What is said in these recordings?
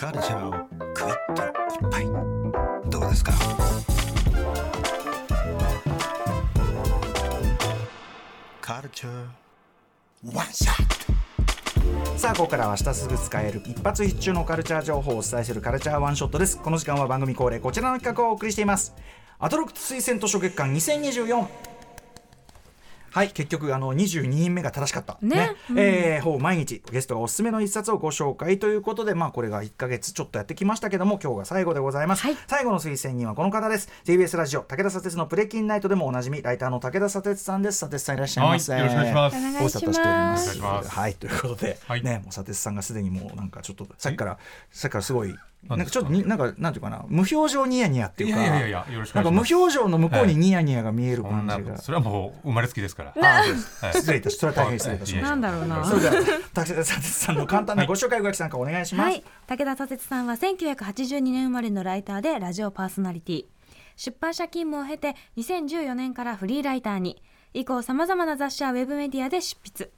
カルチャーをクイッといっぱい。どうですか？カルチャー。ワンショット。さあここからは明日すぐ使える一発必中のカルチャー情報をお伝えするカルチャーワンショットです。この時間は番組恒例こちらの企画をお送りしています。アトロック推薦図書月間2024はい結局あの22人目が正しかった。ね。うん。えーほぼ毎日ゲストがおすすめの一冊をご紹介ということでまあこれが1か月ちょっとやってきましたけども今日が最後でございます、はい。最後の推薦人はこの方です。TBS ラジオ武田砂鉄のプレキンナイトでもおなじみライターの武田砂鉄さんです。砂鉄さんいらっしゃいませ、はいよろしくお願いします。お願いしご無沙汰しております。お願いします。はい、ということで、はい。ね、もう佐哲さんがすでにもうなんかちょっとさっきから、さっきからすごい、なんか？ちょっとになんかなんていうかな、無表情ニヤニヤっていうか、いやいやいやよろしくなんか無お願いします。表情の向こうにニヤニヤが見えるそんな感じが。それはもう生まれつきですから。あ。そうですはい失礼いたし、それは大変失礼いたしましなんだろうな。た。それでは、武田佐哲さんの簡単なご紹介を、宇垣さんからお願いします。はい。武田左折さんは1982年生まれのライターでラジオパーソナリティ。出版社勤務を経て2014年からフリーライターに。以降さまざまな雑誌やウェブメディアで執筆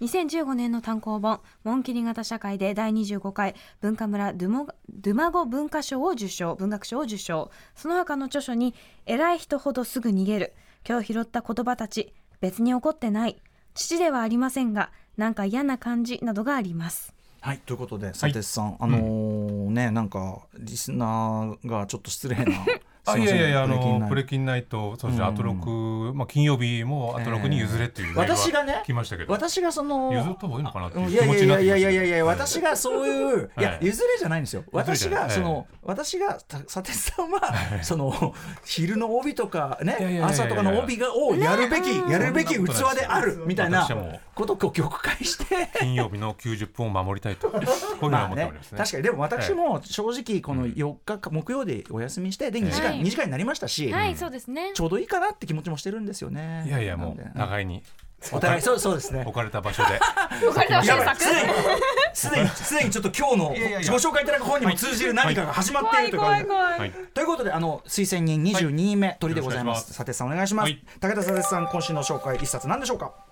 2015年の単行本「紋切り型社会」で第25回文化村ドゥモドゥマゴ文化賞を受賞文学賞を受賞その他の著書に「偉い人ほどすぐ逃げる」「今日拾った言葉たち別に怒ってない」「父ではありませんがなんか嫌な感じ」などがあります。はい、ということで、佐哲さん、あのーね、なんかリスナーがちょっと失礼な。あいやいやいやあのプレキキンナイト。そしてうん。アトロクまあ金曜日もアトロクに譲れっていう私がねが来ましたけど。私がその譲った方がいいのかなっていういやい気持ちになやいってきましたやいやいやいや私がそういうい。やはい譲れじゃないんですよ。私がその私がた佐哲さんはその昼の帯とかね朝とかの帯がをやるべきやるべき器であるみたいなことを曲解して。金曜日の90分を守りたいと。こういうふうにまあね。確かに。でも私も正直この4日か木曜でお休みしてで2時間はい。2時間になりましたしはい、そうですね。ちょうどいいかなって気持ちもしてるんですよね。いやいやもうなんで。互いに。お互いそうそうですね。置かれた場所で。わかりまやばい。すでにすでにすでにちょっと今日のご紹介いただく本にも通じる何かが始まっているということで。怖いはい。ということであの推薦人22人目、鳥でございます。佐哲さんお願いします。はい。武田佐哲さん今週の紹介一冊何でしょうか？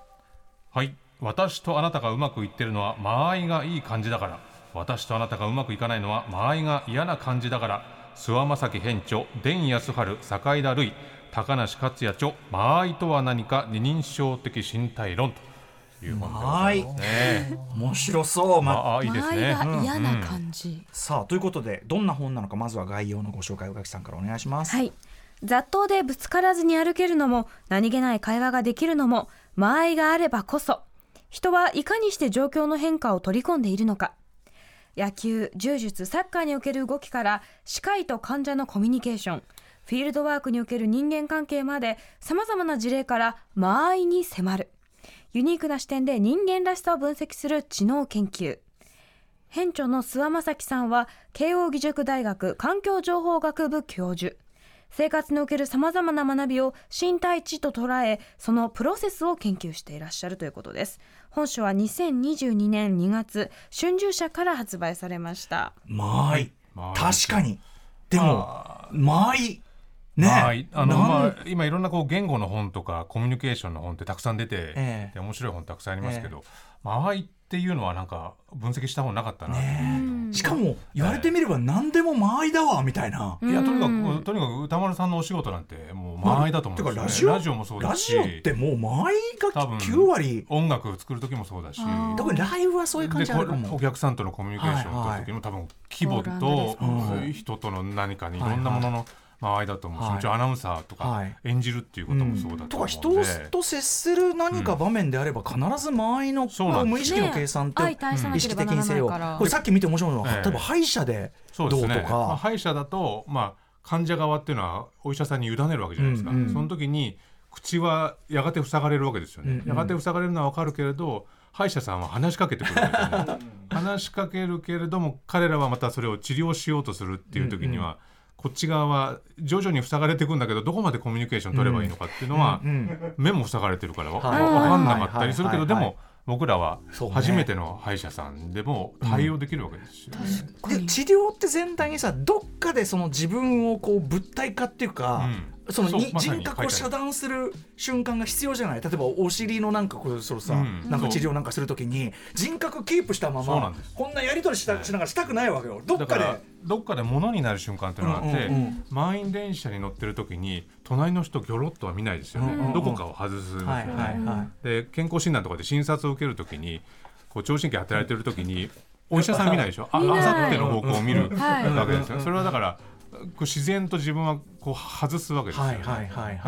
はい私とあなたがうまくいってるのは間合いがいい感じだから私とあなたがうまくいかないのは間合いが嫌な感じだから諏訪正樹編著伝康春坂井田類高梨克也著間合いとは何か二人称的身体論という本でございますね面白そう。ままあいいですね嫌な感じ。さあということでどんな本なのかまずは概要のご紹介を垣さんからお願いします。はい。雑踏でぶつからずに歩けるのも何気ない会話ができるのも間合いがあればこそ人はいかにして状況の変化を取り込んでいるのか。野球柔術サッカーにおける動きから歯科医と患者のコミュニケーションフィールドワークにおける人間関係までさまざまな事例から間合いに迫る。ユニークな視点で人間らしさを分析する知能研究。編著の諏訪正樹さんは慶應義塾大学環境情報学部教授。生活におけるさまざまな学びを身体値と捉えそのプロセスを研究していらっしゃるということです。本書は2022年2月春秋社から発売されました。間合い。確かに。でも間合いね。まあ、い。あのまあ、今いろんなこう言語の本とかコミュニケーションの本ってたくさん出て、ええ。で面白い本たくさんありますけど、間合いっていうのはなんか分析した本なかったな、ねしかも言われてみれば何でも間合いだわみたいな。いやとにかうんくとにかく歌丸さんのお仕事なんてもう間合いだと思うんですよ、ね、てかラジオもそうだしラジオってもう間合いが多分9割。音楽作る時もそうだしあー。特にライブはそういう感じあるかも。お客さんとのコミュニケーションを取る時も多分規模と人との何かにいろんなものの間合いだと思うし、はい。もちろんアナウンサーとかはい。演じるっていうこともそうだと思うので、とか人と接する何か場面であれば必ず間合いのそうなんです無意識の計算ってね。相対さな意識的にせよ。これさっき見て面白いのはええ。例えば歯医者でどうとそうですね、まあ、か歯医者だと、まあ、患者側っていうのはお医者さんに委ねるわけじゃないですか、うんうん。その時に口はやがて塞がれるわけですよね、うんうん。やがて塞がれるのは分かるけれど歯医者さんは話しかけてくるね。話しかけるけれども彼らはまたそれを治療しようとするっていう時には、こっち側は徐々に塞がれていくんだけどどこまでコミュニケーション取ればいいのかっていうのは、うんうん目も塞がれてるからわ、はい。わわかんなかったりするけど、でも僕らは初めての歯医者さんでも対応できるわけですよね。で治療って全体にさどっかでその自分をこう物体化っていうか、そのにそうま人格を遮断する瞬間が必要じゃない？例えばお尻のなんかこうそのさ、うんなんか治療なんかするときに人格キープしたままこんなやり取りしたしながらしたくないわけよ。どっかで。どっかで物になる瞬間っていうのがあって、うんうんうん。満員電車に乗ってる時に隣の人ギョロッとは見ないですよね、うんうんうん。どこかを外すんで。すよね、はいはいはい。で健康診断とかで診察を受けるときにこう聴診器当てられてるときにお医者さん見ないでしょ？ああさっての方向を見るはい。わけですよ。それはだからこう自然と自分はこう外すわけですよね、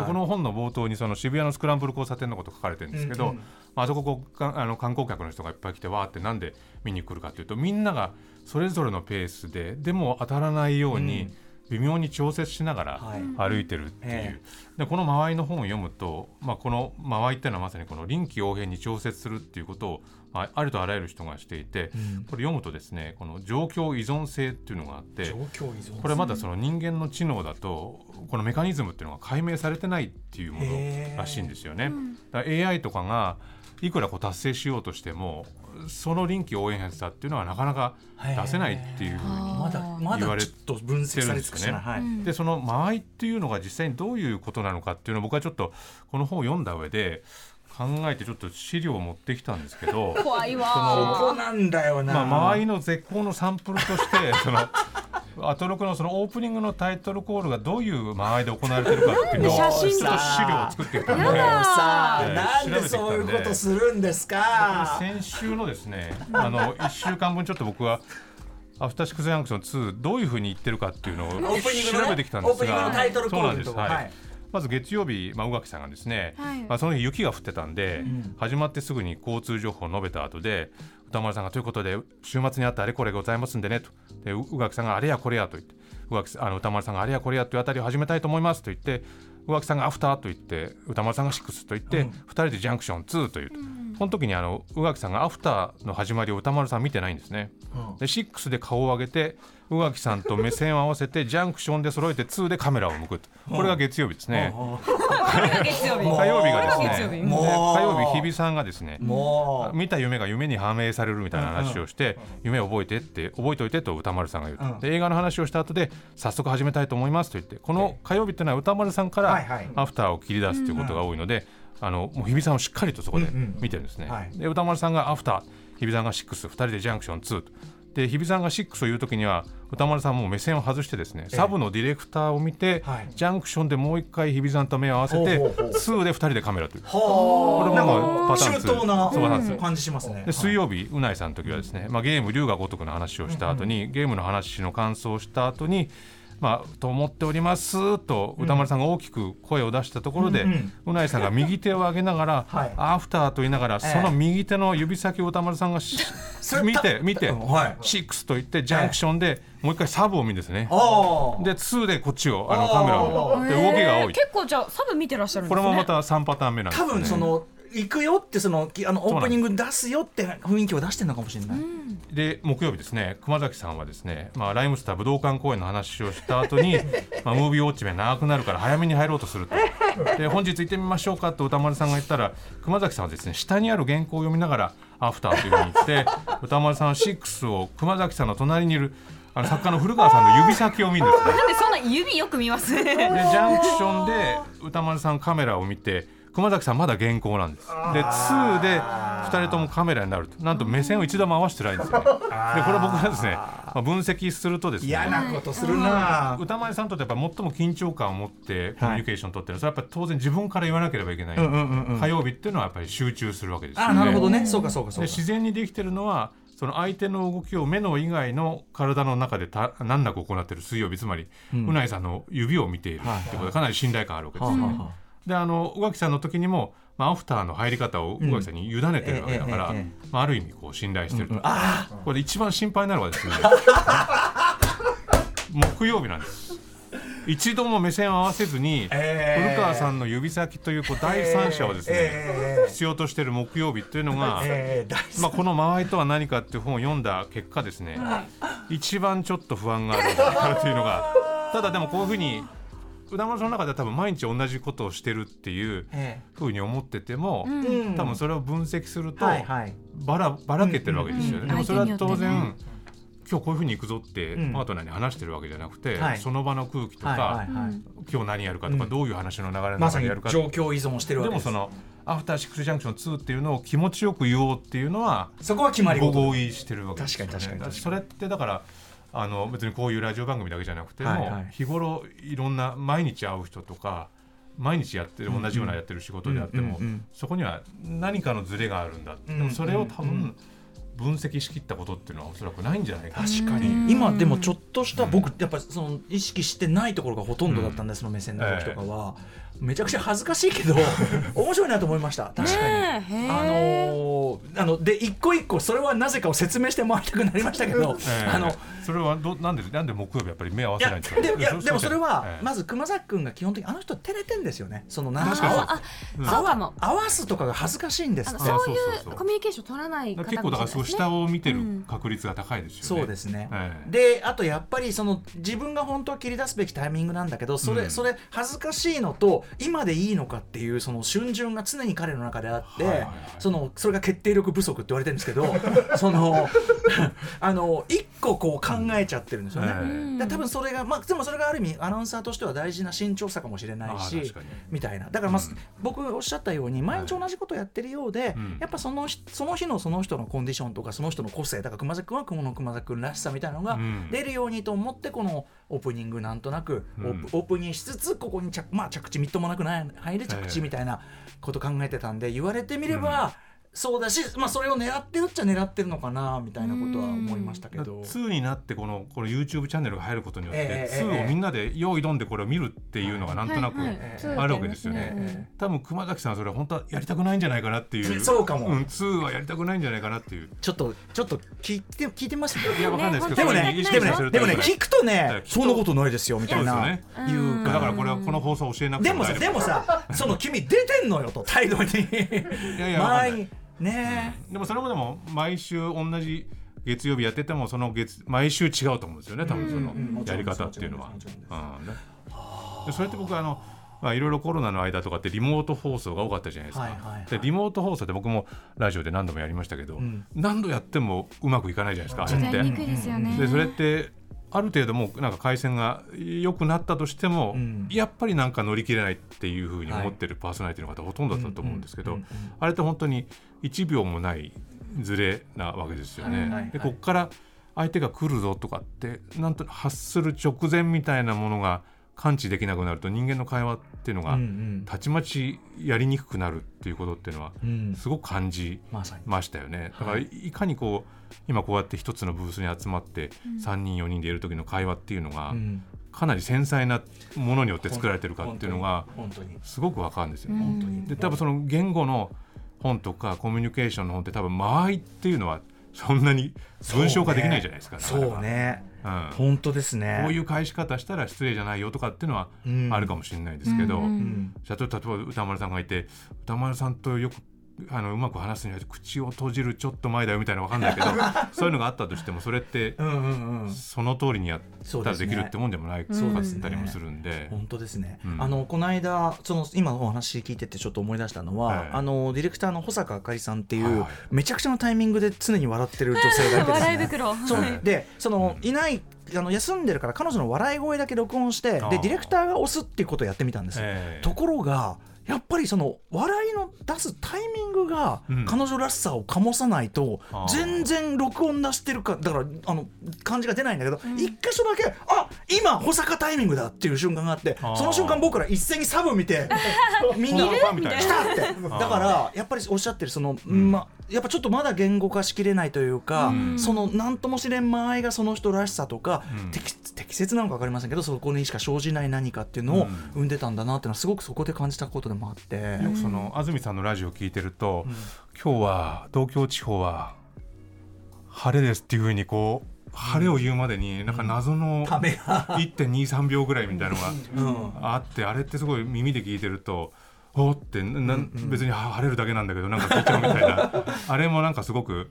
この本の冒頭にその渋谷のスクランブル交差点のこと書かれてるんですけど、うんうん。まああそここうかあの観光客の人がいっぱい来てわーってなんで見に来るかというとみんながそれぞれのペースででも当たらないように微妙に調節しながはい。ら歩いてるっていう、えでこの間合いの本を読むと、まあ、この間合いっていうのはまさにこの臨機応変に調節するっていうことを、まあ、ありとあらゆる人がしていて、うん。これ読むとですねこの状況依存性っていうのがあって状況依存これまだその人間の知能だとこのメカニズムっていうのが解明されてないっていうものらしいんですよね。AI とかがいくらこう達成しようとしてもその臨機応変さっていうのはなかなか出せないっていうふうにまだま言われだちょっと分析され尽くしてない、はい。でその間合いっていうのが実際にどういうことなのかっていうのを僕はちょっとこの本を読んだ上で考えてちょっと資料を持ってきたんですけど 怖いこわこなんだよな、まあ間合いの絶好のサンプルとしてそのアトロクのそのオープニングのタイトルコールがどういう間合いで行われてるかっていうのを ちょっと資写真が料を作ってきたんでもうさあ、えーなんでそういうことするんですか？先週のですねあの 1週間分ちょっと僕はアフターシックスジャンクション2どういうふうに言ってるかっていうのをオープニングのね？調べてきたんですオープニングのがタイトルコールそうなんです。はい。まず月曜日、まあ、宇垣さんがですね、はい。まあ、その日雪が降ってたんで、ん。始まってすぐに交通情報を述べた後で歌丸さんがということで週末にあったあれこれございますんでねと。で宇垣さんがあれやこれやと言って宇垣あの歌丸さんがあれやこれやというあたりを始めたいと思いますと言って宇垣さんがアフターと言って歌丸さんがシックスと言って、うん。2人でジャンクション2というと、この時にあの宇垣さんがアフターの始まりを歌丸さん見てないんですね。うん。で6で顔を上げて宇垣さんと目線を合わせてジャンクションで揃えて2でカメラを向くと。これが月曜日ですね。月曜日。火曜日がですねもう。火曜日日比さんがですねもう。見た夢が夢に反映されるみたいな話をして、夢を覚えてって覚えておいてと歌丸さんが言うと、うん。で映画の話をした後で早速始めたいと思いますと言ってこの火曜日っていうのは歌丸さんからアフターを切り出すということが多いので、あのもう日比さんをしっかりとそこでうんうん見てるんですね、はい。で歌丸さんがアフター日比さんが6、2人でジャンクション2と。で日比さんが6を言うときには歌丸さんも目線を外してですね、サブのディレクターを見て、はい。ジャンクションでもう一回日比さんと目を合わせてほうほうほう。2で2人でカメラという。はこれあもまあパターン周到なそうなんですよ感じしますね。で水曜日、うないさんの時はですね、まあ、ゲーム龍が如くの話をした後に、ゲームの話の感想をした後にまあ、と思っておりますと歌丸さんが大きく声を出したところで、うんうないさんが右手を上げながら、はい。アフターと言いながら、えその右手の指先を歌丸さんが見て見て、はい。シックスと言ってジャンクションでもう一回サブを見るんですね。で2でこっちをあのカメラを。見るで動きが多い。結構じゃあサブ見てらっしゃるんですね。これもまた3パターン目なんですね。分その行くよってそのきあのオープニング出すよって雰囲気を出してるのかもしれない、で木曜日ですね熊崎さんはですね、まあ、ライムスター武道館公演の話をした後に まあムービーウォッチメン長くなるから早めに入ろうとすると。で本日行ってみましょうかと歌丸さんが言ったら熊崎さんはですね下にある原稿を読みながらアフターというふうに言って 歌丸さんは6を熊崎さんの隣にいるあの作家の古川さんの指先を見るんですね。なんでそんな指よく見ます？ねでジャンクションで歌丸さんカメラを見て熊崎さんまだ原稿なんです。で2で2人ともカメラになると。なんと目線を一度も合わせてないんですよ。ねでこれ僕がですね、まあ、分析するとですね嫌なことするな、歌丸さんにとってやっぱ最も緊張感を持ってコミュニケーションを取ってる、それはやっぱり当然自分から言わなければいけない、うんうんうんうん。火曜日っていうのはやっぱり集中するわけですよ。ねあなるほどね。そうかそうかそうか。で自然にできてるのはその相手の動きを目の以外の体の中でた難なく行っている水曜日つまり、うないさんの指を見ているってことでかなり信頼感あるわけですよ。ね。はあはあはであの宇垣さんの時にも、まあ、アフターの入り方を宇垣さんに委ねてるわけだから、えええええまあ、ある意味こう信頼してると、あこれで一番心配なのはですね。木曜日なんです。一度も目線を合わせずに、ええ。古川さんの指先というこう第三者をですね、ええ必要としている木曜日っていうのが、えー大まあ、この間合いとは何かっていう本を読んだ結果ですね、一番ちょっと不安があるというのがただでもこういうふうに歌丸さんの中では多分毎日同じことをしてるっていうえふうに思ってても、うん。多分それを分析するとばらばらけてるわけですよね。うんでもそれは当然今日こういうふうに行くぞってうん。パートナーに話してるわけじゃなくて、はい。その場の空気とか、はいはいはい。今日何やるかとか、うん。どういう話の流れの中でやるか、状況依存してるわけです。でもそのアフターシックスジャンクション2っていうのを気持ちよく言おうっていうのはそこは決まりご事合意してるわけですよね。確かに確かに確かに。それってだからあの別にこういうラジオ番組だけじゃなくても、はいはい。日頃いろんな毎日会う人とか毎日やってる同じようなやってる仕事であっても、うんうんうんそこには何かのズレがあるんだ、うんでもそれを多うんうん分分析しきったことっていうのはおそらくないんじゃないかな。確かうん。に今でもちょっとした僕やっぱその意識してないところがほとんどだったんでその目線の時とかは。めちゃくちゃ恥ずかしいけど 面白いなと思いました。確かに。あのーあので一個一個それはなぜかを説明してもらいたくなりましたけど、ええ。あのそれはどなんでなんで木曜日やっぱり目合わせないんですか？でいやでもそれはええ。まず熊崎君が基本的にあの人照れてんですよね。そのなん確かあうん。そうかも。合わすとかが恥ずかしいんですそうそうそうそういうコミュニケーション取らない方結構だからすごい下をを見てるうん確率が高いですよね。そうですね、ええ。であとやっぱりその自分が本当は切り出すべきタイミングなんだけどそれ,、うん。それ恥ずかしいのと今でいいのかっていうその瞬順が常に彼の中であって、はいはいはい。そのそれが決定力不足って言われてるんですけど その あの一個こう考えちゃってるんですよね。ええうん。で多分それがまあでもそれがある意味アナウンサーとしては大事な慎重さかもしれないあしみたいな。だからまあ、うん。僕おっしゃったように毎日同じことやってるようで、うん。やっぱその日その日のその人のコンディションとかその人の個性だから熊崎君はこの熊崎君らしさみたいなのがうん。出るようにと思ってこのオープニングなんとなくオープ,、うんオープニングしつつここに着,、まあ、着地みっともなくない入る着地みたいなこと考えてたんで言われてみれば、そうだし、まあ、それを狙ってるっちゃ狙ってるのかなみたいなことは思いましたけど。2になってこのこの YouTube チャンネルが入ることによって、ええええ2をみんなで用意どんでこれを見るっていうのがなんとなく、あるわけですよね。うん多分熊崎さんはそれは本当はやりたくないんじゃないかなっていう。そうかも。ん、2はやりたくないんじゃないかなっていう。ちょっとちょっと聞いて聞いてますいやわかんないですけどでもねでもねでもね、聞くとねはい、そんなことないですよみたいな。そうです言うかだからこれはこの放送教えなくてでもさ、でもさ、その君出てんのよと態度に。いやいやねでもそれもでも毎週同じ月曜日やっててもその月毎週違うと思うんですよね多分そのうんうんやり方っていうのは。それって僕あのまあいろいろコロナの間とかってリモート放送が多かったじゃないですか、はいはいはい。でリモート放送って僕もラジオで何度もやりましたけど、ん。何度やってもうまくいかないじゃないですかあれって。でそれってある程度もうなんか回線が良くなったとしても、うん。やっぱりなんか乗り切れないっていうふうに思ってるパーソナリティの方ほとんどだったと思うんですけど、あれって本当に1秒もないズレなわけですよね。はいでここから相手が来るぞとかってなんと発する直前みたいなものが感知できなくなると人間の会話っていうのがたちまちやりにくくなるっていうことっていうのはうん。すごく感じ。ましたよね。だからいかにこう今こうやって一つのブースに集まって3人4人でいる時の会話っていうのがうん。かなり繊細なものによって作られてるかっていうのが本当にすごくわかるんですよね。本当に。で多分その言語の本とかコミュニケーションの本って多分間合いっていうのはそんなに文章化できないじゃないですか。そうね。うん。本当ですね。こういう返し方したら失礼じゃないよとかっていうのはうん。あるかもしれないですけど、うん。うん。じゃあ例えば歌丸さんがいて歌丸さんとよくあのうまく話すには口を閉じるちょっと前だよみたいなのわかんないけど そういうのがあったとしてもそれってうんうんうん。その通りにやったらできるってもんでもないかったりもするんで。本当ですね、うん。あのこの間その今お話聞いててちょっと思い出したのは、はい。あのディレクターの保坂あかりさんっていう、はい。はいめちゃくちゃなタイミングで常に笑ってる女性がいてですね。笑い袋。でそのいないあの休んでるから彼女の笑い声だけ録音してでディレクターが押すっていうことをやってみたんです、ええ。ところがやっぱりその笑いの出すタイミングがうん。彼女らしさを醸さないと全然録音出してるかだからあの感じが出ないんだけど一、箇所だけあ今保坂タイミングだっていう瞬間があってその瞬間僕ら一斉にサブ見て みんなファンみたいな。来たって。だからやっぱりおっしゃってるその、まやっぱちょっとまだ言語化しきれないというか、うん。その何とも知れん間合いがその人らしさとか、うん。適適切なのか分かりませんけどそこにしか生じない何かっていうのをうん。生んでたんだなっていうのはすごくそこで感じたことでもあって。よくその安住さんのラジオを聞いてると、今日は東京地方は晴れですっていうふうにこう晴れを言うまでになんか謎のためが、1.23秒ぐらいみたいなのうん。があってあれってすごい耳で聞いてるとおーってな別に晴れるだけなんだけどなんか聞いちゃうみたいな。あれもなんかすごく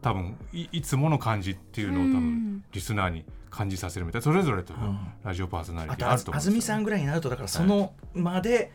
多分いいつもの感じっていうのを多うん。分リスナーに感じさせるみたいな。それぞれとん。ラジオパーソナリティあると思うんですよ安住さんぐらいになるとだからその間で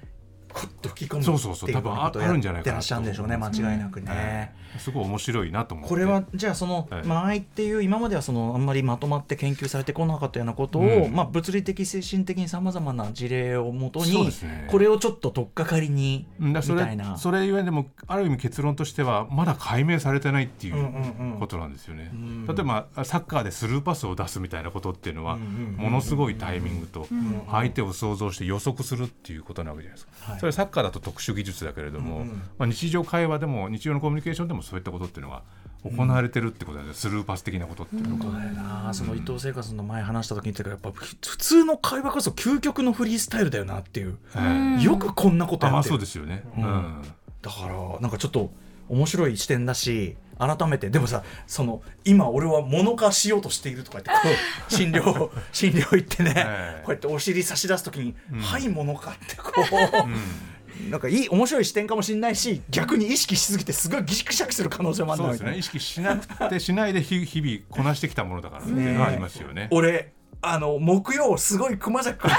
こっと吹き込むそうそうそうってい多分あるんじゃないかってらっしゃるんでしょうね間違いなくね。ええ。すごい面白いなと思って。これはじゃあそのはい間合いっていう今まではそのあんまりまとまって研究されてこなかったようなことを、うん。まあ、物理的精神的にさまざまな事例をもとに、これをちょっと取っかかりにみたいな。それゆえでもある意味結論としてはまだ解明されてないっていうことなんですよね。ん例えばサッカーでスルーパスを出すみたいなことっていうのはものすごいタイミングとん相手を想像して予測するっていうことなわけじゃないですか。れはサッカーだと特殊技術だけれども、うんうん。まあ、日常会話でも日常のコミュニケーションでもそういったことっていうのが行われてるってことなんですよスルーパス的なことっていうのが。そうだよな。その伊藤聖華さんの前話した時に言ってたけどやっぱ普通の会話こそ究極のフリースタイルだよなっていう、ええ。よくこんなことやってる。そうですよね。うん。うん。だからなんかちょっと面白い視点だし改めて。でもさその今俺は物化しようとしているとか言ってこう 診療診療行ってね、ええ。こうやってお尻差し出す時に「うん。はい物化」ってこう、なんかいい面白い視点かもしれないし逆に意識しすぎてすごいギクシャクする可能性もあるんだけどそうですね。意識しなくてしないで日日々こなしてきたものだからっていうのはありますよね。俺あの木曜すごい熊崎君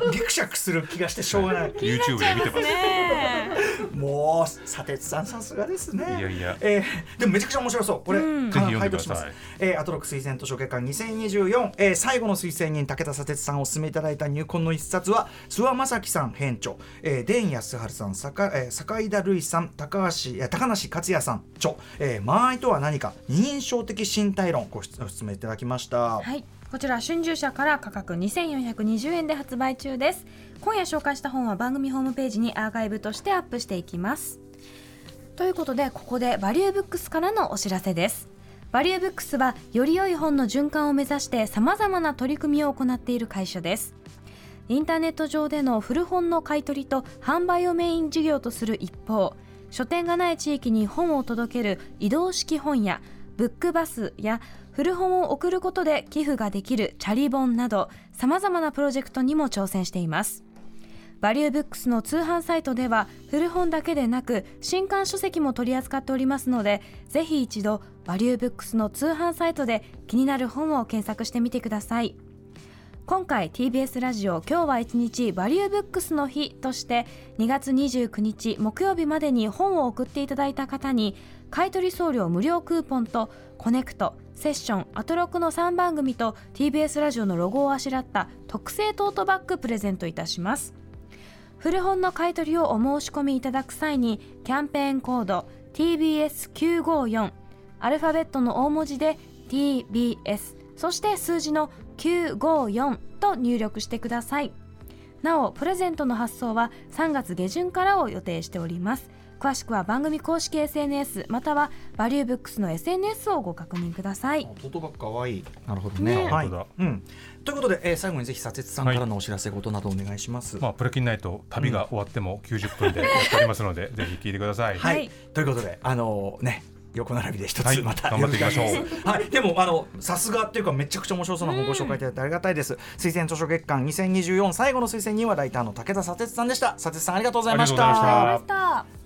とギクシャクする気がしてしょうがない。YouTube で見てます。ね もう砂鉄さんさすがですね。いやいや。えーでもめちゃくちゃ面白そう。これ、うん。ぜひ読んでください。拝読します。えーアトロック推薦図書月間2024、えー最後の推薦人武田砂鉄さんをお勧めいただいた入魂の一冊は諏訪正樹さん編著、えー、田安治さん坂,、えー、坂井田瑠衣さん高橋えー高梨克也さん著、えー、間合いとは何か。二人称的身体論ご質お勧めいただきました、はいこちら春秋社から価格2420円で発売中です。今夜紹介した本は番組ホームページにアーカイブとしてアップしていきます。ということでここでバリューブックスからのお知らせです。バリューブックスはより良い本の循環を目指してさまざまな取り組みを行っている会社です。インターネット上での古本の買い取りと販売をメイン事業とする一方書店がない地域に本を届ける移動式本やブックバスや古本を送ることで寄付ができるチャリ本などさまざまなプロジェクトにも挑戦しています。バリューブックスの通販サイトでは古本だけでなく新刊書籍も取り扱っておりますのでぜひ一度バリューブックスの通販サイトで気になる本を検索してみてください。今回 TBS ラジオ今日は一日バリューブックスの日として2月29日木曜日までに本を送っていただいた方に買取送料無料クーポンとコネクトセッションアトロクの3番組と TBS ラジオのロゴをあしらった特製トートバッグプレゼントいたします。古本の買取をお申し込みいただく際にキャンペーンコード TBS954 アルファベットの大文字で TBS そして数字の954と入力してください。なおプレゼントの発送は3月下旬からを予定しております。詳しくは番組公式 SNS またはバリューブックスの SNS をご確認ください。トートバッグかわい。いなるほどね。ね。はい本当だ。うん、ということで、えー最後にぜひ佐哲さんからのお知らせ事などお願いします、まあプレキンナイト旅が終わっても90分でやっておりますので、ぜひ聞いてください。はい、はい。ということであのね横並びで一はい。つまた、頑張っていきましょう。よろくお願いしますはい、でもあのさすがっていうかめちゃくちゃ面白そうな本ご紹介いただいてありがたいです、推薦図書月間2024最後の推薦人はライターの武田佐哲さんでした。佐哲さんありがとうございました。ありがとうございました.